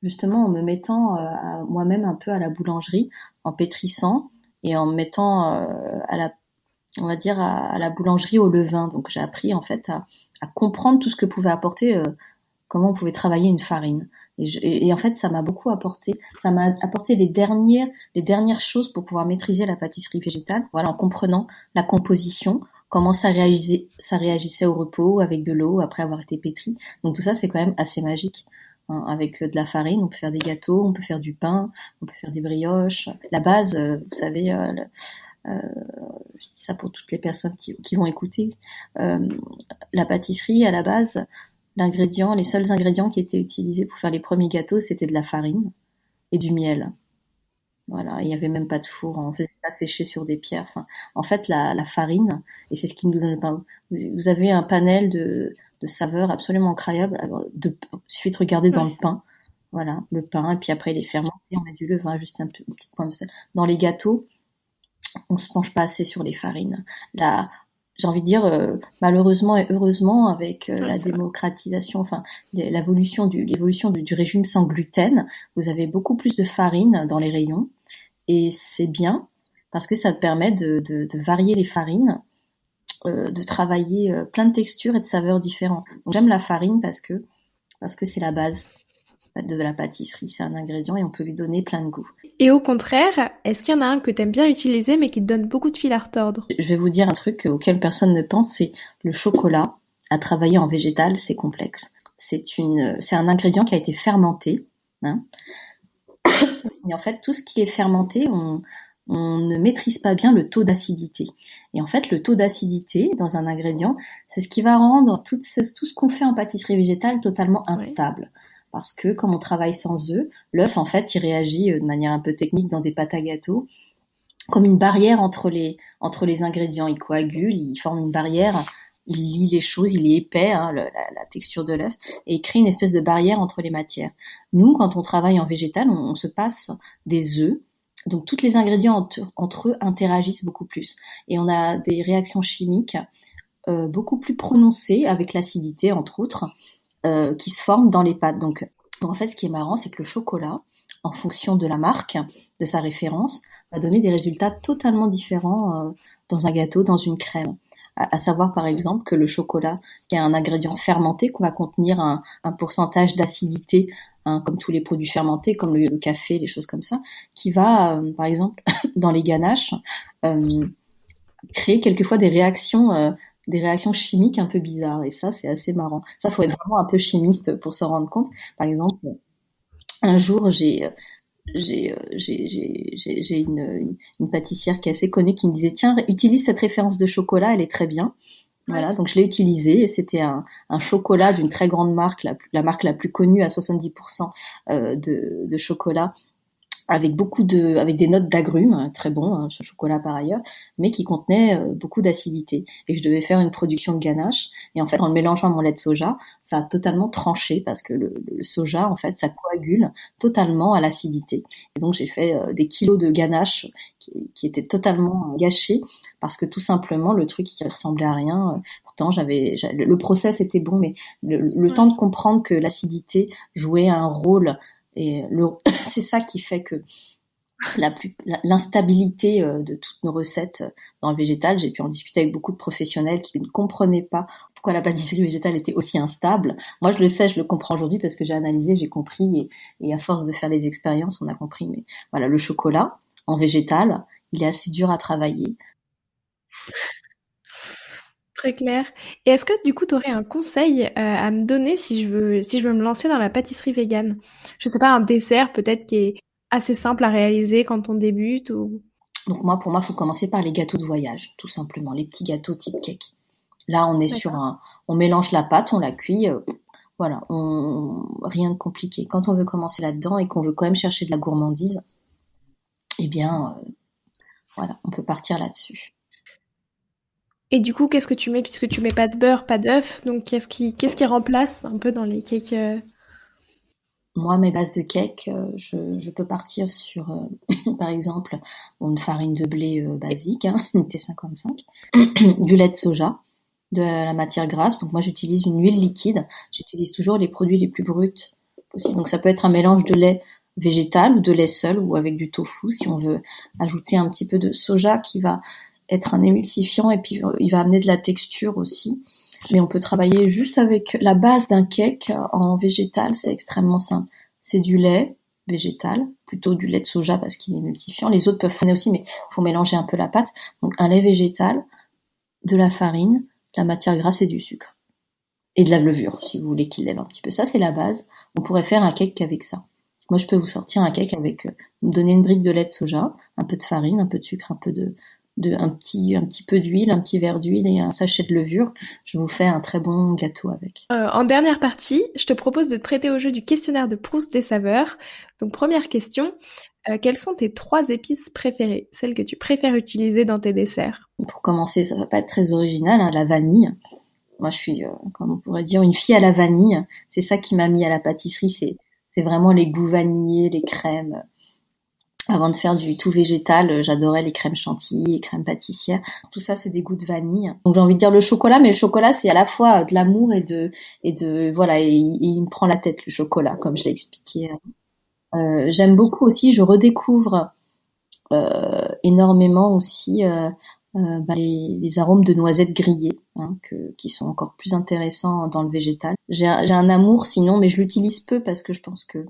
Speaker 1: justement en me mettant euh, moi-même un peu à la boulangerie, en pétrissant et en me mettant euh, à la on va dire à, la boulangerie au levain. Donc j'ai appris en fait à, comprendre tout ce que pouvait apporter, euh, comment on pouvait travailler une farine. Et, et, en fait, ça m'a beaucoup apporté. Ça m'a apporté les dernières, les dernières choses pour pouvoir maîtriser la pâtisserie végétale. Voilà, en comprenant la composition, comment ça réagissait, ça réagissait au repos avec de l'eau après avoir été pétri. Donc tout ça, c'est quand même assez magique. Hein, avec euh, de la farine, on peut faire des gâteaux, on peut faire du pain, on peut faire des brioches. La base, euh, vous savez, euh, je dis ça pour toutes les personnes qui, vont écouter, la pâtisserie à la base, l'ingrédient, les seuls ingrédients qui étaient utilisés pour faire les premiers gâteaux, c'était de la farine et du miel. Voilà, il n'y avait même pas de four, on faisait ça sécher sur des pierres. En fait, la, farine, et c'est ce qui nous donne le pain. Vous avez un panel de, saveurs absolument incroyable. de, il suffit de regarder dans le pain. Voilà, le pain, et puis après il est fermenté, on met du levain, juste un, petit point de sel. Dans les gâteaux, on se penche pas assez sur les farines. Là, j'ai envie de dire euh, malheureusement et heureusement avec euh, la démocratisation, enfin l'évolution du l'évolution du, régime sans gluten, vous avez beaucoup plus de farine dans les rayons et c'est bien parce que ça permet de, varier les farines, euh, de travailler plein de textures et de saveurs différentes. J'aime la farine parce que parce que c'est la base de la pâtisserie. C'est un ingrédient et on peut lui donner plein de goût.
Speaker 2: Et au contraire, est-ce qu'il y en a un que tu aimes bien utiliser mais qui te donne beaucoup de fil à retordre?
Speaker 1: Je vais vous dire un truc auquel personne ne pense, c'est le chocolat. À travailler en végétal, c'est complexe. C'est une, c'est un ingrédient qui a été fermenté. Hein. Et en fait, tout ce qui est fermenté, on, on ne maîtrise pas bien le taux d'acidité. Et en fait, le taux d'acidité dans un ingrédient, c'est ce qui va rendre tout ce, tout ce qu'on fait en pâtisserie végétale totalement instable parce que comme on travaille sans œufs, l'œuf en fait il réagit euh, de manière un peu technique dans des pâtes à gâteau comme une barrière entre les entre les ingrédients. Il coagule, il forme une barrière, il lie les choses, il est épais, hein, la, texture de l'œuf, et il crée une espèce de barrière entre les matières. Nous, quand on travaille en végétal, on, se passe des œufs, donc tous les ingrédients entre, eux interagissent beaucoup plus, et on a des réactions chimiques euh, beaucoup plus prononcées avec l'acidité entre autres, euh, qui se forment dans les pâtes. Donc, en fait, ce qui est marrant, c'est que le chocolat, en fonction de la marque, de sa référence, va donner des résultats totalement différents euh, dans un gâteau, dans une crème. À, savoir par exemple que le chocolat, qui est un ingrédient fermenté, qu'on va contenir un, pourcentage d'acidité, hein, comme tous les produits fermentés, comme le, café, les choses comme ça, qui va, euh, par exemple, dans les ganaches, créer quelquefois des réactions des réactions chimiques un peu bizarres. Et ça, c'est assez marrant. Ça, faut être vraiment un peu chimiste pour s'en rendre compte. Par exemple, un jour, j'ai j'ai j'ai une, une, pâtissière qui est assez connue qui me disait tiens utilise cette référence de chocolat elle est très bien voilà donc je l'ai utilisé et c'était un, chocolat d'une très grande marque la, la marque la plus connue à 70% euh, de chocolat avec beaucoup de, avec des notes d'agrumes, hein, très bon, hein, ce chocolat par ailleurs, mais qui contenait euh, beaucoup d'acidité. Et je devais faire une production de ganache. Et en fait, en le mélangeant à mon lait de soja, ça a totalement tranché parce que le, soja, en fait, ça coagule totalement à l'acidité. Et donc, j'ai fait euh, des kilos de ganache qui, qui, étaient totalement gâchés parce que tout simplement, le truc qui ressemblait à rien. Euh, pourtant, j'avais, le process était bon, mais le, le temps de comprendre que l'acidité jouait un rôle et c'est ça qui fait que l'instabilité euh, de toutes nos recettes dans le végétal, j'ai pu en discuter avec beaucoup de professionnels qui ne comprenaient pas pourquoi la pâtisserie végétale était aussi instable. Moi, je le sais, je le comprends aujourd'hui parce que j'ai analysé, j'ai compris et, et, à force de faire les expériences, on a compris. Mais voilà, le chocolat en végétal, il est assez dur à travailler.
Speaker 2: Très clair. Et est-ce que du coup, tu aurais un conseil euh, à me donner si je veux si je veux me lancer dans la pâtisserie végane? Je sais pas, un dessert peut-être qui est assez simple à réaliser quand on débute ou?
Speaker 1: Donc moi, pour moi, il faut commencer par les gâteaux de voyage, tout simplement, les petits gâteaux type cake. Là, on est sur un, on mélange la pâte, on la cuit, euh, voilà, on, rien de compliqué. Quand on veut commencer là-dedans et qu'on veut quand même chercher de la gourmandise, eh bien, euh, voilà, on peut partir là-dessus.
Speaker 2: Et du coup, qu'est-ce que tu mets puisque tu mets pas de beurre, pas d'œuf Donc, qu'est-ce qui, qu'est-ce qui remplace un peu dans les cakes euh?
Speaker 1: Moi, mes bases de cake, euh, je, peux partir sur, euh, par exemple, une farine de blé basique, hein, T55, du lait de soja, de la matière grasse. Donc, moi, j'utilise une huile liquide. J'utilise toujours les produits les plus bruts possibles. Donc, ça peut être un mélange de lait végétal ou de lait seul ou avec du tofu si on veut ajouter un petit peu de soja qui va être un émulsifiant et puis euh, il va amener de la texture aussi. Mais on peut travailler juste avec la base d'un cake en végétal, c'est extrêmement simple. C'est du lait végétal, plutôt du lait de soja parce qu'il est émulsifiant. Les autres peuvent fournir aussi, mais il faut mélanger un peu la pâte. Donc un lait végétal, de la farine, de la matière grasse et du sucre. Et de la levure, si vous voulez qu'il lève un petit peu. Ça, c'est la base. On pourrait faire un cake avec ça. Moi, je peux vous sortir un cake avec, euh, me donner une brique de lait de soja, un peu de farine, un peu de sucre, un peu de, de un petit un petit peu d'huile, un petit verre d'huile et un sachet de levure. Je vous fais un très bon gâteau avec.
Speaker 2: Euh, en dernière partie, je te propose de te prêter au jeu du questionnaire de Proust des saveurs. Donc première question, euh, quelles sont tes trois épices préférées, celles que tu préfères utiliser dans tes desserts?
Speaker 1: Pour commencer, ça va pas être très original, hein, la vanille. Moi, je suis, euh, comme on pourrait dire, une fille à la vanille. C'est ça qui m'a mis à la pâtisserie. C'est c'est vraiment les goûts vanillés, les crèmes avant de faire du tout végétal, euh, j'adorais les crèmes chantilly, les crèmes pâtissières. Tout ça, c'est des goûts de vanille. Donc j'ai envie de dire le chocolat, mais le chocolat, c'est à la fois de l'amour et de et de voilà, et, il me prend la tête le chocolat, comme je l'ai expliqué. Euh, J'aime beaucoup aussi, je redécouvre euh, énormément aussi euh, euh bah, les, les, arômes de noisettes grillées, hein, que, qui sont encore plus intéressants dans le végétal. J'ai un amour sinon, mais je l'utilise peu parce que je pense que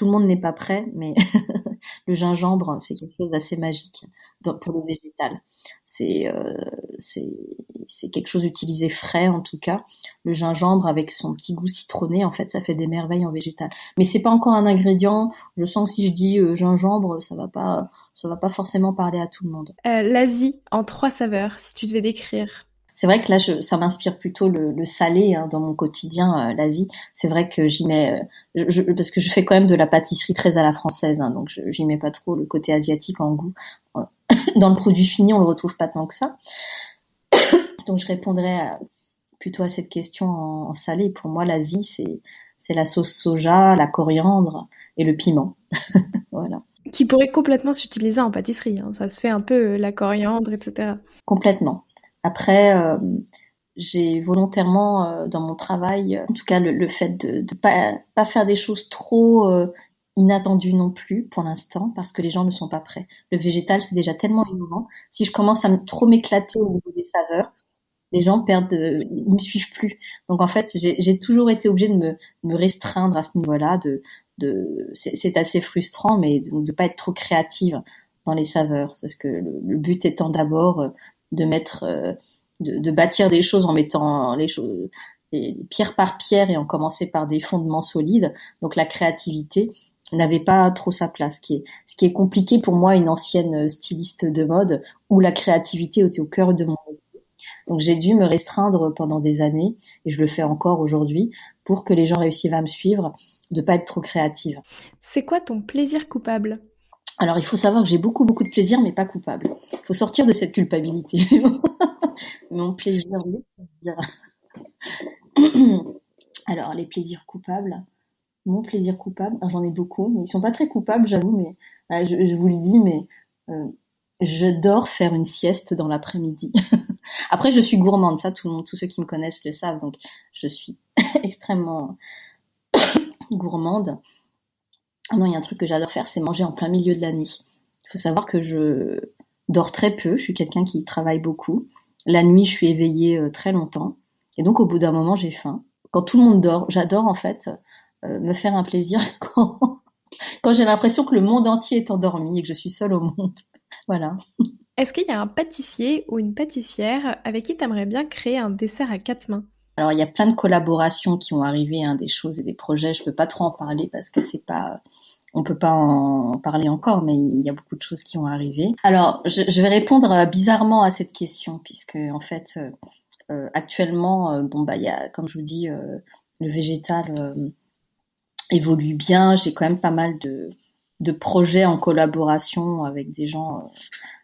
Speaker 1: tout le monde n'est pas prêt, mais le gingembre, c'est quelque chose d'assez magique pour le végétal. Euh, c'est c'est quelque chose utilisé frais en tout cas. Le gingembre avec son petit goût citronné, en fait, ça fait des merveilles en végétal. Mais c'est pas encore un ingrédient. Je sens que si je dis euh, gingembre, ça va pas ça va pas forcément parler à tout le monde.
Speaker 2: Euh, L'Asie en trois saveurs, si tu devais décrire.
Speaker 1: C'est vrai que là, ça m'inspire plutôt le, salé hein, dans mon quotidien, euh, l'Asie. C'est vrai que j'y mets, euh, parce que je fais quand même de la pâtisserie très à la française, hein, donc j'y mets pas trop le côté asiatique en goût. Dans le produit fini, on le retrouve pas tant que ça. donc je répondrais plutôt à cette question en, salé. Pour moi, l'Asie, c'est c'est la sauce soja, la coriandre et le piment. voilà.
Speaker 2: Qui pourrait complètement s'utiliser en pâtisserie. Hein. Ça se fait un peu euh, la coriandre, etc.
Speaker 1: Complètement. Après, euh, j'ai volontairement euh, dans mon travail, en tout cas le, fait de ne pas, pas faire des choses trop euh, inattendues non plus pour l'instant, parce que les gens ne sont pas prêts. Le végétal, c'est déjà tellement innovant. Si je commence à trop m'éclater au niveau des saveurs, les gens perdent, ils me suivent plus. Donc en fait, j'ai toujours été obligée de me, me restreindre à ce niveau-là. De, de, c'est assez frustrant, mais de ne pas être trop créative dans les saveurs, parce que le but étant d'abord de mettre, euh, de, bâtir des choses en mettant les choses pierre par pierre et en commençant par des fondements solides. Donc la créativité n'avait pas trop sa place. Ce qui est, ce qui est compliqué pour moi, une ancienne styliste de mode, où la créativité était au cœur de mon. Donc j'ai dû me restreindre pendant des années, et je le fais encore aujourd'hui, pour que les gens réussissent à me suivre, de pas être trop créative.
Speaker 2: C'est quoi ton plaisir coupable?
Speaker 1: Alors, il faut savoir que j'ai beaucoup, beaucoup de plaisir, mais pas coupable. Il faut sortir de cette culpabilité. Mon plaisir, Alors, les plaisirs coupables. Mon plaisir coupable, j'en ai beaucoup, mais ils sont pas très coupables, j'avoue, mais je, vous le dis, mais euh, j'adore faire une sieste dans l'après-midi. Après, je suis gourmande, ça, tout le monde, tous ceux qui me connaissent le savent, donc je suis extrêmement gourmande. Ah non, il y a un truc que j'adore faire, c'est manger en plein milieu de la nuit. Il faut savoir que je dors très peu, je suis quelqu'un qui travaille beaucoup. La nuit, je suis éveillée euh, très longtemps. Et donc, au bout d'un moment, j'ai faim. Quand tout le monde dort, j'adore en fait euh, me faire un plaisir quand, quand j'ai l'impression que le monde entier est endormi et que je suis seule au monde. voilà.
Speaker 2: Est-ce qu'il y a un pâtissier ou une pâtissière avec qui tu aimerais bien créer un dessert à quatre mains?
Speaker 1: Alors il y a plein de collaborations qui ont arrivé, hein, des choses et des projets. Je peux pas trop en parler parce que c'est pas, on peut pas en parler encore, mais il y a beaucoup de choses qui ont arrivé. Alors je, vais répondre euh, bizarrement à cette question puisque en fait euh, euh, actuellement, bon bah y a, comme je vous dis, le végétal évolue bien. J'ai quand même pas mal de projets en collaboration avec des gens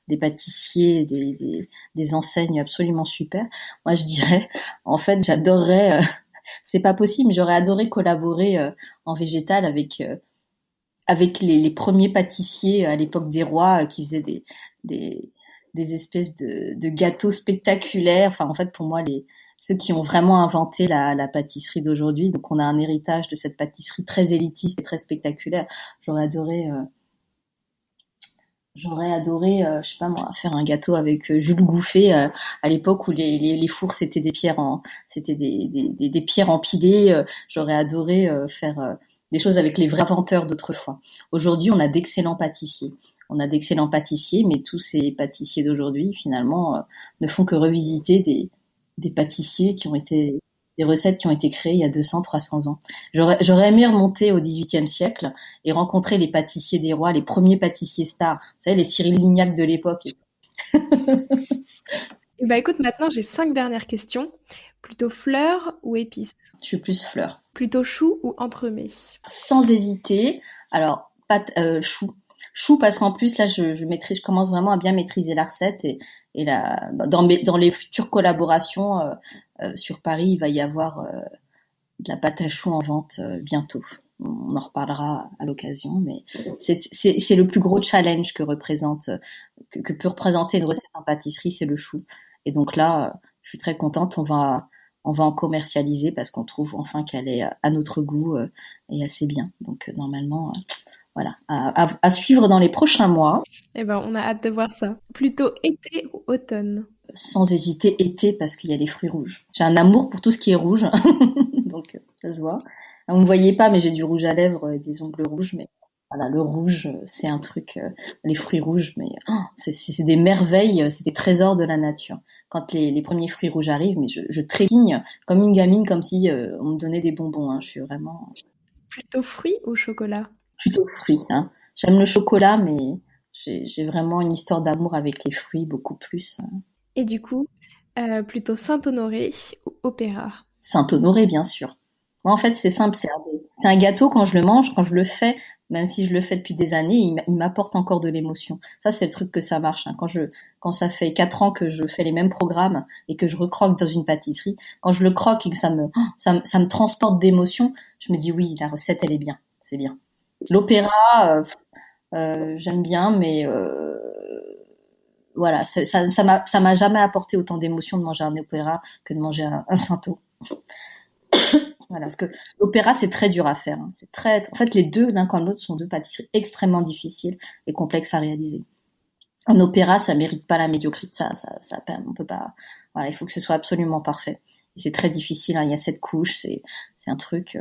Speaker 1: des pâtissiers, des, des, enseignes absolument super. Moi, je dirais, en fait, j'adorerais, c'est pas possible, j'aurais adoré collaborer en végétal avec avec les, les, premiers pâtissiers à l'époque des rois qui faisaient des, des, des espèces de, de, gâteaux spectaculaires. Enfin, en fait, pour moi, les ceux qui ont vraiment inventé la, la pâtisserie d'aujourd'hui. Donc, on a un héritage de cette pâtisserie très élitiste et très spectaculaire. J'aurais adoré J'aurais adoré, euh, je sais pas moi, faire un gâteau avec euh, Jules Gouffet euh, à l'époque où les, les, les, fours c'était des pierres c'était des, des, des, pierres empilées. J'aurais adoré faire des choses avec les vrais inventeurs d'autrefois. Aujourd'hui, on a d'excellents pâtissiers. On a d'excellents pâtissiers, mais tous ces pâtissiers d'aujourd'hui, finalement, ne font que revisiter des, des pâtissiers qui ont été des recettes qui ont été créées il y a 200, 300 ans. J'aurais, j'aurais aimé remonter au XVIIIe siècle et rencontrer les pâtissiers des rois, les premiers pâtissiers stars. Vous savez, les Cyril Lignac de l'époque.
Speaker 2: bah écoute, maintenant j'ai cinq dernières questions. Plutôt fleurs ou épices?
Speaker 1: Je suis plus fleurs.
Speaker 2: Plutôt chou ou entremets?
Speaker 1: Sans hésiter. Alors, pâte, euh, chou. Chou parce qu'en plus là, je, je maîtrise, je commence vraiment à bien maîtriser la recette et et là, dans, dans les futures collaborations euh, euh, sur Paris, il va y avoir euh, de la pâte à choux en vente bientôt. On en reparlera à l'occasion, mais c'est le plus gros challenge que représente, que, que, peut représenter une recette en pâtisserie, c'est le chou. Et donc là, je suis très contente. On va, on va en commercialiser parce qu'on trouve enfin qu'elle est à notre goût et assez bien. Donc normalement, voilà, à, suivre dans les prochains mois.
Speaker 2: Eh ben, on a hâte de voir ça. Plutôt été ou automne?
Speaker 1: Sans hésiter, été parce qu'il y a les fruits rouges. J'ai un amour pour tout ce qui est rouge, donc ça se voit. Vous ne voyez pas, mais j'ai du rouge à lèvres et des ongles rouges, mais voilà, le rouge, c'est un truc, euh, les fruits rouges, mais oh, c'est des merveilles, c'est des trésors de la nature. Quand les, premiers fruits rouges arrivent, mais je, je trépigne comme une gamine, comme si euh, on me donnait des bonbons. Hein. Je suis vraiment.
Speaker 2: Plutôt fruits ou chocolat?
Speaker 1: Plutôt fruits. Hein. J'aime le chocolat, mais j'ai vraiment une histoire d'amour avec les fruits beaucoup plus. Hein.
Speaker 2: Et du coup, euh, plutôt Saint-Honoré ou opéra?
Speaker 1: Saint-Honoré, bien sûr. En fait, c'est simple. C'est un gâteau, quand je le mange, quand je le fais, même si je le fais depuis des années, il m'apporte encore de l'émotion. Ça, c'est le truc que ça marche. Hein. Quand ça fait quatre ans que je fais les mêmes programmes et que je recroque dans une pâtisserie, quand je le croque et que ça me, transporte d'émotion, je me dis oui, la recette, elle est bien. C'est bien. L'opéra, euh, euh, j'aime bien, mais euh, voilà, ça, ça m'a jamais apporté autant d'émotion de manger un opéra que de manger un, un voilà, parce que l'opéra c'est très dur à faire. Hein. C'est très, en fait, les deux l'un comme l'autre sont deux pâtisseries extrêmement difficiles et complexes à réaliser. Un opéra, ça mérite pas la médiocrité, ça, ça, ça, on peut pas. Voilà, il faut que ce soit absolument parfait. C'est très difficile. Hein. Il y a cette couche, c'est, c'est un truc.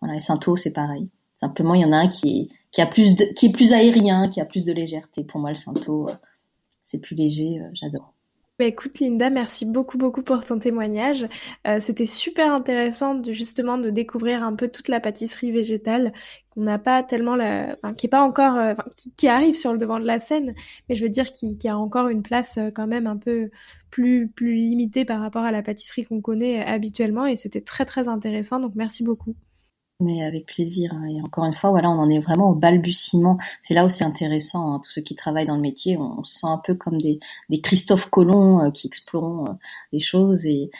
Speaker 1: voilà, les Sainto, c'est pareil. Simplement, il y en a un qui est, qui a plus qui est plus aérien, qui a plus de légèreté. Pour moi, le Santo, euh, c'est plus léger, euh, j'adore.
Speaker 2: Bah écoute Linda, merci beaucoup beaucoup pour ton témoignage. Euh, c'était super intéressant de, justement de découvrir un peu toute la pâtisserie végétale qu'on n'a pas tellement, enfin, qui arrive sur le devant de la scène, mais je veux dire qui, a encore une place quand même un peu plus plus limitée par rapport à la pâtisserie qu'on connaît habituellement et c'était très très intéressant donc merci beaucoup.
Speaker 1: Mais avec plaisir. Hein. Et encore une fois, voilà, on en est vraiment au balbutiement. C'est là où c'est intéressant. Hein. Tous ceux qui travaillent dans le métier, on, se sent un peu comme des, des Christophe Colomb euh, qui explorent euh, les choses. Et,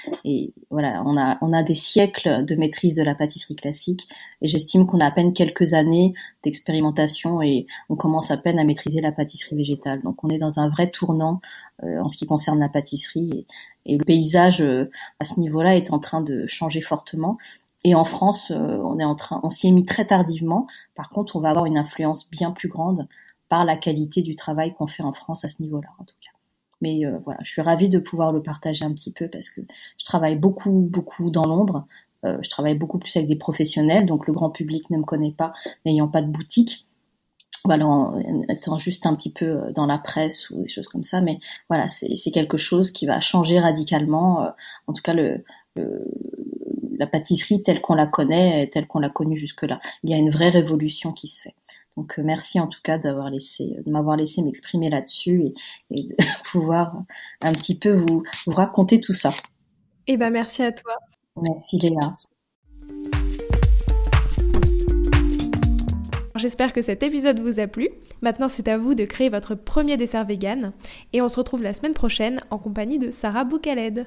Speaker 1: voilà, on a, on a des siècles de maîtrise de la pâtisserie classique. Et j'estime qu'on a à peine quelques années d'expérimentation et on commence à peine à maîtriser la pâtisserie végétale. Donc on est dans un vrai tournant euh, en ce qui concerne la pâtisserie. Et, et le paysage à ce niveau-là est en train de changer fortement. Et en France, euh, on est en train, on s'y est mis très tardivement. Par contre, on va avoir une influence bien plus grande par la qualité du travail qu'on fait en France à ce niveau-là, en tout cas. Mais euh, voilà, je suis ravie de pouvoir le partager un petit peu parce que je travaille beaucoup, beaucoup dans l'ombre. Euh, je travaille beaucoup plus avec des professionnels, donc le grand public ne me connaît pas, n'ayant pas de boutique. Voilà, en étant juste un petit peu dans la presse ou des choses comme ça. Mais voilà, c'est quelque chose qui va changer radicalement. en tout cas, le, le la pâtisserie telle qu'on la connaît, telle qu'on l'a connue jusque-là. Il y a une vraie révolution qui se fait. Donc euh, merci en tout cas d'avoir laissé, de m'avoir laissé m'exprimer là-dessus et, de pouvoir un petit peu vous, vous raconter tout ça.
Speaker 2: Eh ben merci à toi.
Speaker 1: Merci Léa.
Speaker 2: J'espère que cet épisode vous a plu. Maintenant, c'est à vous de créer votre premier dessert vegan. Et on se retrouve la semaine prochaine en compagnie de Sarah Boukaled.